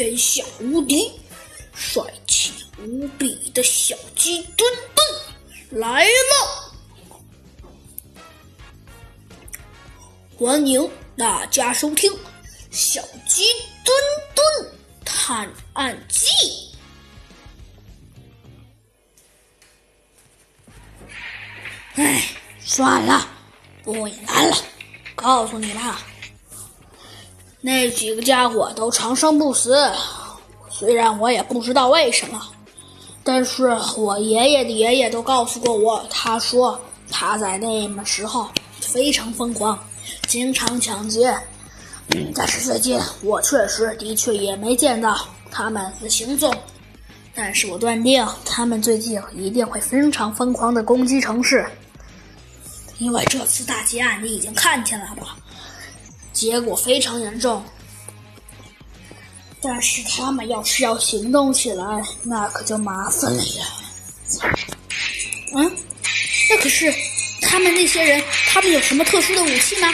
天下无敌、帅气无比的小鸡墩墩来了！欢迎大家收听《小鸡墩墩探案记》。哎，算了，不为难了。告诉你吧，那几个家伙都长生不死。虽然我也不知道为什么，但是我爷爷的爷爷都告诉过我，他说他在那么时候非常疯狂，经常抢劫。但是最近我确实的确也没见到他们的行踪。但是我断定，他们最近一定会非常疯狂的攻击城市。因为这次大劫案你已经看见了吧？结果非常严重。但是他们要是要行动起来，那可就麻烦了呀。嗯，那可是他们那些人，他们有什么特殊的武器吗？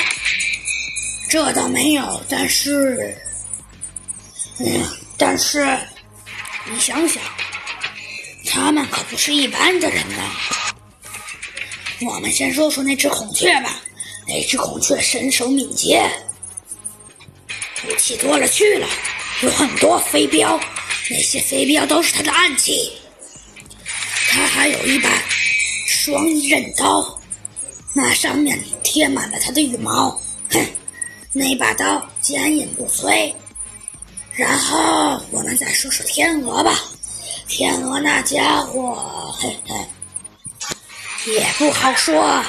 这倒没有，但是，嗯，但是你想想，他们可不是一般的人呐。我们先说说那只孔雀吧。那只孔雀身手敏捷，武器多了去了，有很多飞镖，那些飞镖都是他的暗器。他还有一把双刃刀，那上面贴满了他的羽毛。哼，那把刀坚硬不摧。然后我们再说说天鹅吧。天鹅那家伙，嘿嘿。也不好说，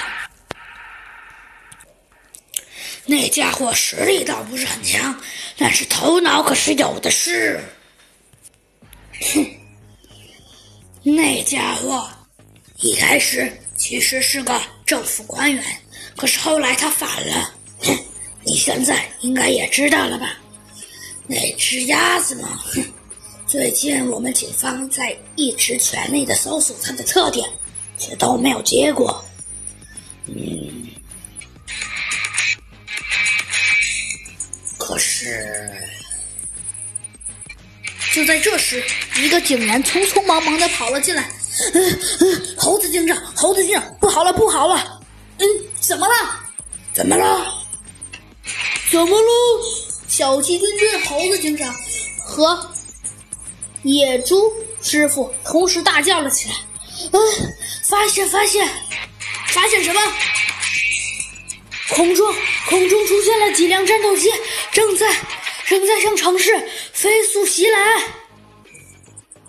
那家伙实力倒不是很强，但是头脑可是有的是。哼，那家伙一开始其实是个政府官员，可是后来他反了。哼，你现在应该也知道了吧？那只鸭子嘛，哼，最近我们警方在一直全力的搜索它的特点。却都没有结果。嗯，可是就在这时，一个警员匆匆忙忙的跑了进来。嗯嗯，猴子警长，猴子警长，不好了，不好了！嗯，怎么了？怎么了？怎么了？小鸡墩墩、猴子警长和野猪师傅同时大叫了起来。嗯，发现发现，发现什么？空中空中出现了几辆战斗机，正在正在向城市飞速袭来。